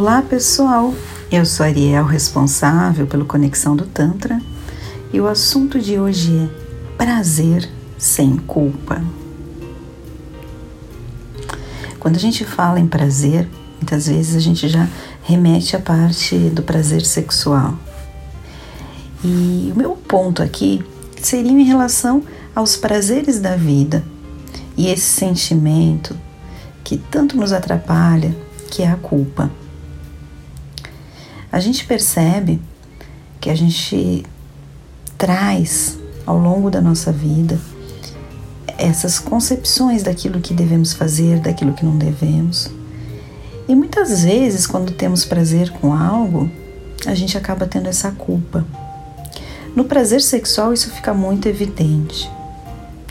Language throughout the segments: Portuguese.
Olá pessoal, eu sou Ariel, responsável pelo Conexão do Tantra, e o assunto de hoje é prazer sem culpa. Quando a gente fala em prazer, muitas vezes a gente já remete à parte do prazer sexual. E o meu ponto aqui seria em relação aos prazeres da vida e esse sentimento que tanto nos atrapalha, que é a culpa. A gente percebe que a gente traz ao longo da nossa vida essas concepções daquilo que devemos fazer, daquilo que não devemos. E muitas vezes, quando temos prazer com algo, a gente acaba tendo essa culpa. No prazer sexual, isso fica muito evidente.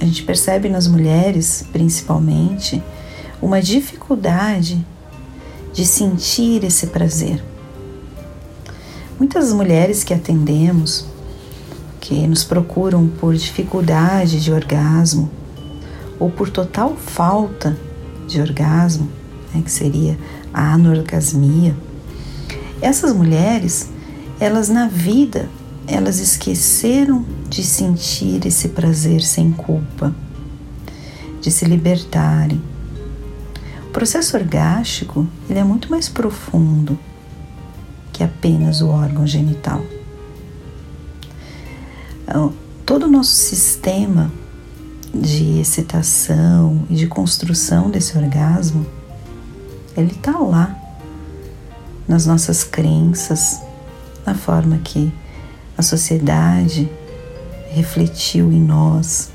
A gente percebe nas mulheres, principalmente, uma dificuldade de sentir esse prazer. Muitas mulheres que atendemos, que nos procuram por dificuldade de orgasmo ou por total falta de orgasmo, né, que seria a anorgasmia, essas mulheres, elas na vida, elas esqueceram de sentir esse prazer sem culpa, de se libertarem, o processo orgástico ele é muito mais profundo que apenas o órgão genital. Então, todo o nosso sistema de excitação e de construção desse orgasmo, ele está lá nas nossas crenças, na forma que a sociedade refletiu em nós.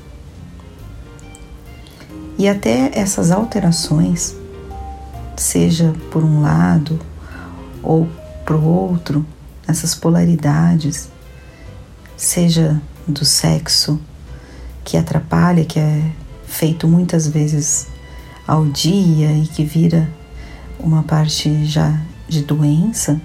E até essas alterações seja por um lado ou para o outro, essas polaridades, seja do sexo que atrapalha, que é feito muitas vezes ao dia e que vira uma parte já de doença,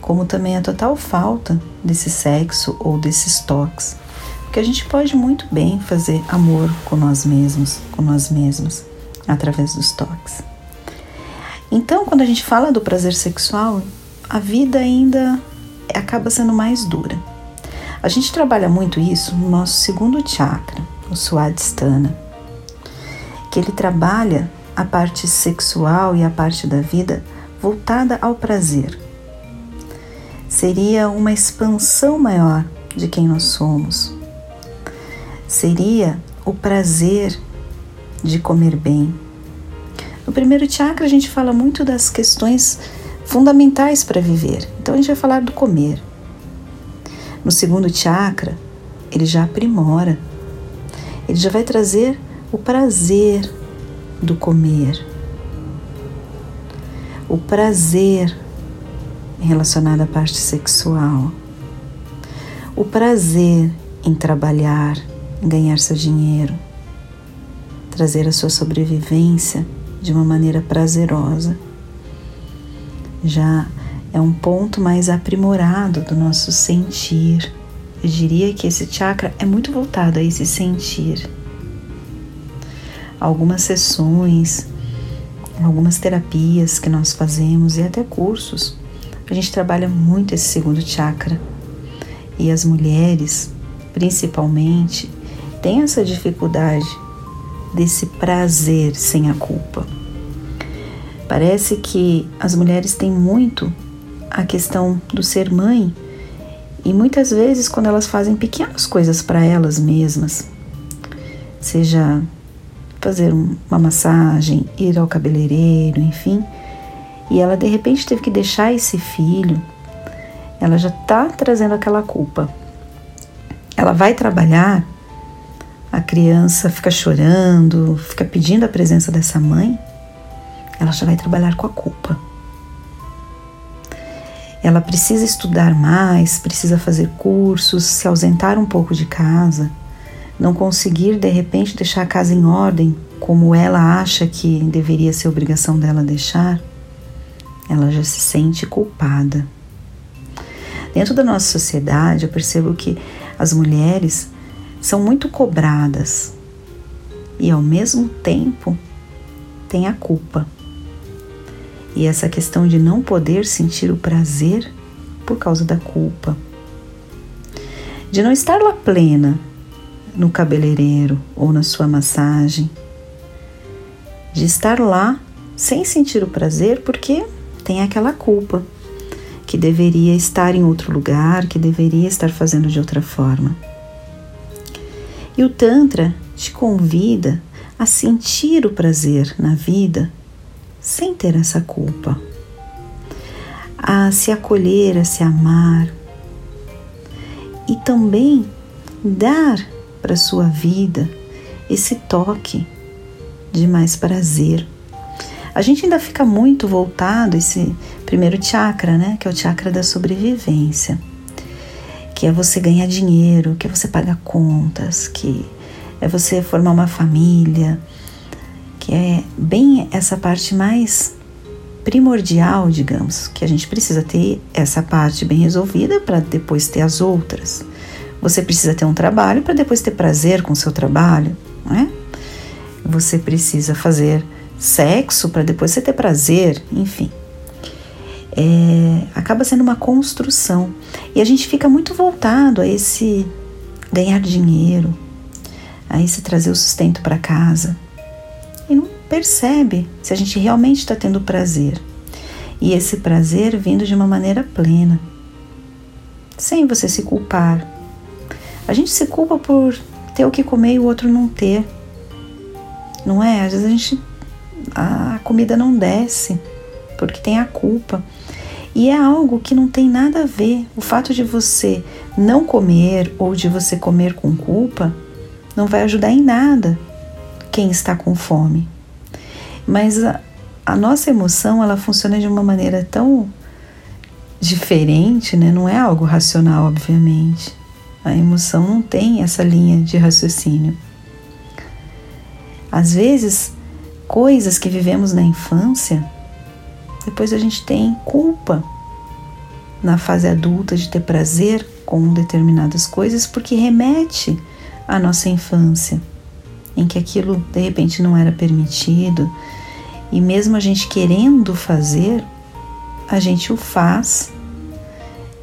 como também a total falta desse sexo ou desses toques. Porque a gente pode muito bem fazer amor com nós mesmos, com nós mesmos, através dos toques. Então, quando a gente fala do prazer sexual, a vida ainda acaba sendo mais dura. A gente trabalha muito isso no nosso segundo chakra, o Swadhisthana, que ele trabalha a parte sexual e a parte da vida voltada ao prazer. Seria uma expansão maior de quem nós somos. Seria o prazer de comer bem, no primeiro chakra, a gente fala muito das questões fundamentais para viver. Então, a gente vai falar do comer. No segundo chakra, ele já aprimora, ele já vai trazer o prazer do comer, o prazer relacionado à parte sexual, o prazer em trabalhar, em ganhar seu dinheiro, trazer a sua sobrevivência de uma maneira prazerosa. Já é um ponto mais aprimorado do nosso sentir. Eu diria que esse chakra é muito voltado a esse sentir. Algumas sessões, algumas terapias que nós fazemos e até cursos, a gente trabalha muito esse segundo chakra. E as mulheres, principalmente, têm essa dificuldade desse prazer sem a culpa. Parece que as mulheres têm muito a questão do ser mãe e muitas vezes quando elas fazem pequenas coisas para elas mesmas, seja fazer uma massagem, ir ao cabeleireiro, enfim, e ela de repente teve que deixar esse filho, ela já está trazendo aquela culpa. Ela vai trabalhar a criança fica chorando, fica pedindo a presença dessa mãe, ela já vai trabalhar com a culpa. Ela precisa estudar mais, precisa fazer cursos, se ausentar um pouco de casa, não conseguir de repente deixar a casa em ordem como ela acha que deveria ser obrigação dela deixar, ela já se sente culpada. Dentro da nossa sociedade, eu percebo que as mulheres são muito cobradas e ao mesmo tempo têm a culpa. E essa questão de não poder sentir o prazer por causa da culpa. De não estar lá plena no cabeleireiro ou na sua massagem. De estar lá sem sentir o prazer porque tem aquela culpa que deveria estar em outro lugar, que deveria estar fazendo de outra forma. E o Tantra te convida a sentir o prazer na vida sem ter essa culpa, a se acolher, a se amar. E também dar para sua vida esse toque de mais prazer. A gente ainda fica muito voltado esse primeiro chakra, né, que é o chakra da sobrevivência, que é você ganhar dinheiro, que é você pagar contas, que é você formar uma família, que é bem essa parte mais primordial, digamos, que a gente precisa ter essa parte bem resolvida para depois ter as outras. Você precisa ter um trabalho para depois ter prazer com o seu trabalho, não é? Você precisa fazer sexo para depois você ter prazer, enfim. É, acaba sendo uma construção e a gente fica muito voltado a esse ganhar dinheiro, a esse trazer o sustento para casa percebe se a gente realmente está tendo prazer. E esse prazer vindo de uma maneira plena, sem você se culpar. A gente se culpa por ter o que comer e o outro não ter. Não é? Às vezes a gente a comida não desce porque tem a culpa. E é algo que não tem nada a ver. O fato de você não comer ou de você comer com culpa não vai ajudar em nada quem está com fome. Mas a, a nossa emoção, ela funciona de uma maneira tão diferente, né? Não é algo racional, obviamente. A emoção não tem essa linha de raciocínio. Às vezes, coisas que vivemos na infância, depois a gente tem culpa na fase adulta de ter prazer com determinadas coisas porque remete à nossa infância em que aquilo de repente não era permitido, e mesmo a gente querendo fazer, a gente o faz,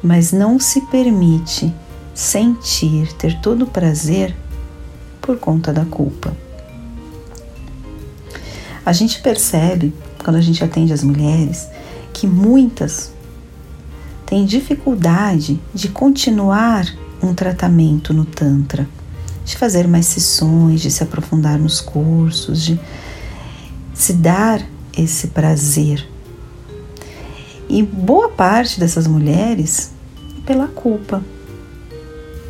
mas não se permite sentir, ter todo o prazer por conta da culpa. A gente percebe, quando a gente atende as mulheres, que muitas têm dificuldade de continuar um tratamento no Tantra de fazer mais sessões, de se aprofundar nos cursos, de se dar esse prazer. E boa parte dessas mulheres pela culpa.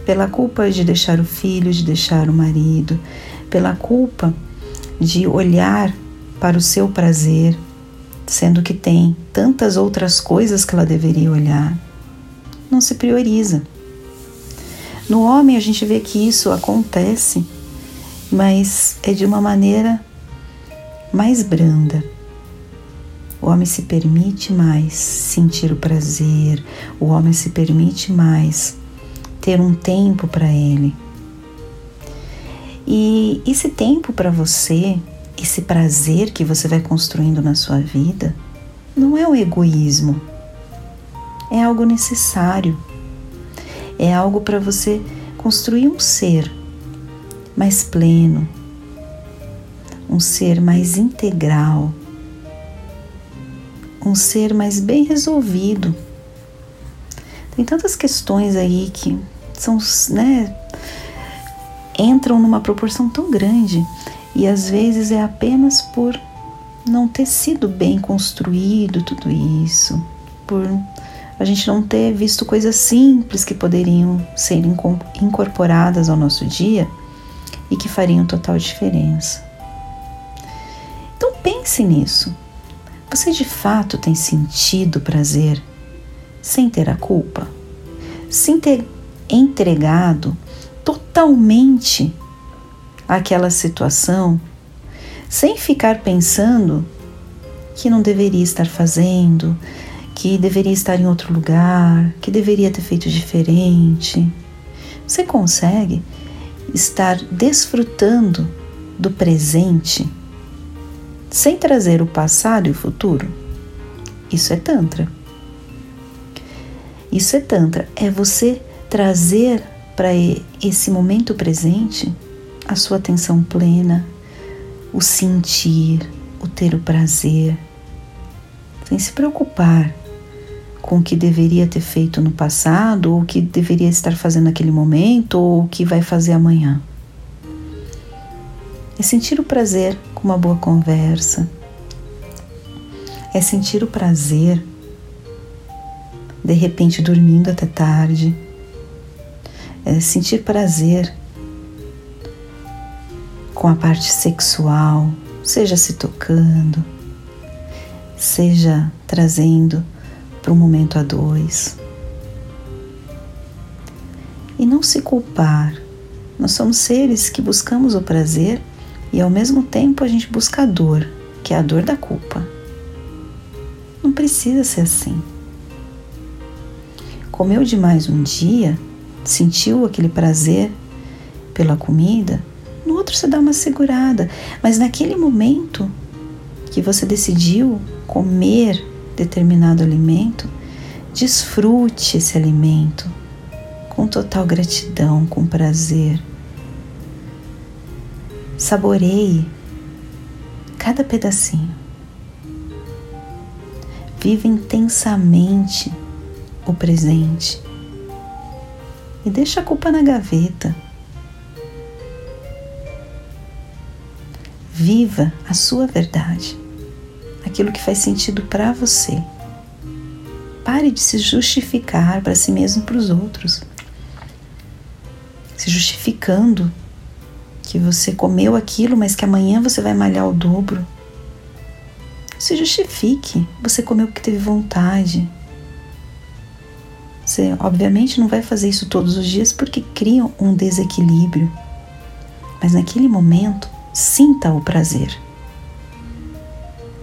Pela culpa de deixar o filho, de deixar o marido, pela culpa de olhar para o seu prazer, sendo que tem tantas outras coisas que ela deveria olhar. Não se prioriza. No homem a gente vê que isso acontece, mas é de uma maneira mais branda. O homem se permite mais sentir o prazer, o homem se permite mais ter um tempo para ele. E esse tempo para você, esse prazer que você vai construindo na sua vida, não é o egoísmo, é algo necessário é algo para você construir um ser mais pleno, um ser mais integral, um ser mais bem resolvido. Tem tantas questões aí que são, né, entram numa proporção tão grande e às vezes é apenas por não ter sido bem construído tudo isso, por a gente não ter visto coisas simples que poderiam ser incorporadas ao nosso dia e que fariam total diferença. Pense nisso. Você de fato tem sentido prazer sem ter a culpa? Sem ter entregado totalmente aquela situação, sem ficar pensando que não deveria estar fazendo, que deveria estar em outro lugar, que deveria ter feito diferente. Você consegue estar desfrutando do presente sem trazer o passado e o futuro? Isso é Tantra. Isso é Tantra. É você trazer para esse momento presente a sua atenção plena, o sentir, o ter o prazer, sem se preocupar com o que deveria ter feito no passado, ou o que deveria estar fazendo naquele momento, ou o que vai fazer amanhã. É sentir o prazer com uma boa conversa, é sentir o prazer de repente dormindo até tarde, é sentir prazer com a parte sexual, seja se tocando, seja trazendo para um momento a dois. E não se culpar. Nós somos seres que buscamos o prazer e ao mesmo tempo a gente busca a dor, que é a dor da culpa. Não precisa ser assim. Comeu demais um dia, sentiu aquele prazer pela comida, no outro você dá uma segurada, mas naquele momento que você decidiu comer determinado alimento, desfrute esse alimento com total gratidão, com prazer. Saboreie cada pedacinho. Viva intensamente o presente e deixa a culpa na gaveta. Viva a sua verdade aquilo que faz sentido para você. Pare de se justificar para si mesmo e para os outros. Se justificando que você comeu aquilo, mas que amanhã você vai malhar o dobro. Se justifique, você comeu porque teve vontade. Você, obviamente, não vai fazer isso todos os dias porque cria um desequilíbrio. Mas naquele momento, sinta o prazer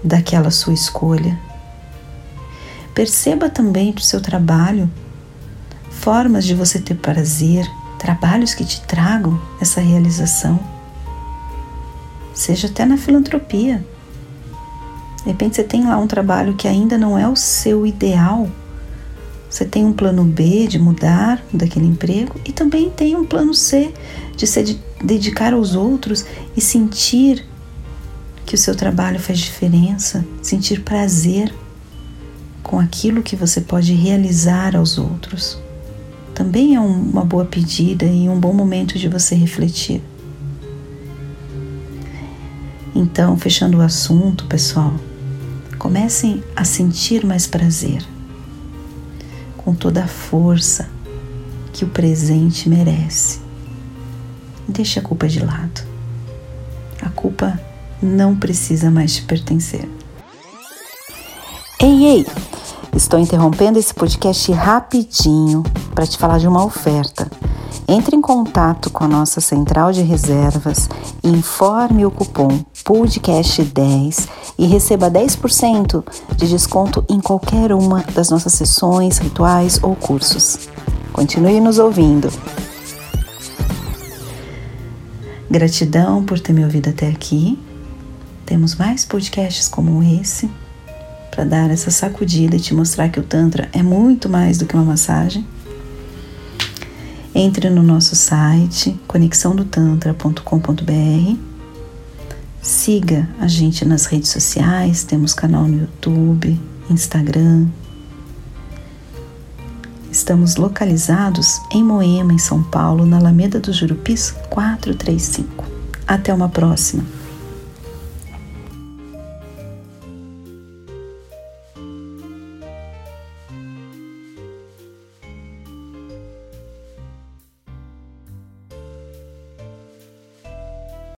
daquela sua escolha. Perceba também do seu trabalho formas de você ter prazer, trabalhos que te tragam essa realização. Seja até na filantropia. De repente você tem lá um trabalho que ainda não é o seu ideal. Você tem um plano B de mudar daquele emprego e também tem um plano C de se dedicar aos outros e sentir que o seu trabalho faz diferença, sentir prazer com aquilo que você pode realizar aos outros. Também é uma boa pedida e um bom momento de você refletir. Então, fechando o assunto, pessoal, comecem a sentir mais prazer, com toda a força que o presente merece. Deixe a culpa de lado. A culpa não precisa mais te pertencer. Ei, ei! Estou interrompendo esse podcast rapidinho para te falar de uma oferta. Entre em contato com a nossa central de reservas, informe o cupom podcast10 e receba 10% de desconto em qualquer uma das nossas sessões, rituais ou cursos. Continue nos ouvindo. Gratidão por ter me ouvido até aqui temos mais podcasts como esse para dar essa sacudida e te mostrar que o Tantra é muito mais do que uma massagem. Entre no nosso site conexãodotantra.com.br. Siga a gente nas redes sociais, temos canal no YouTube, Instagram. Estamos localizados em Moema, em São Paulo, na Alameda dos Jurupis 435. Até uma próxima!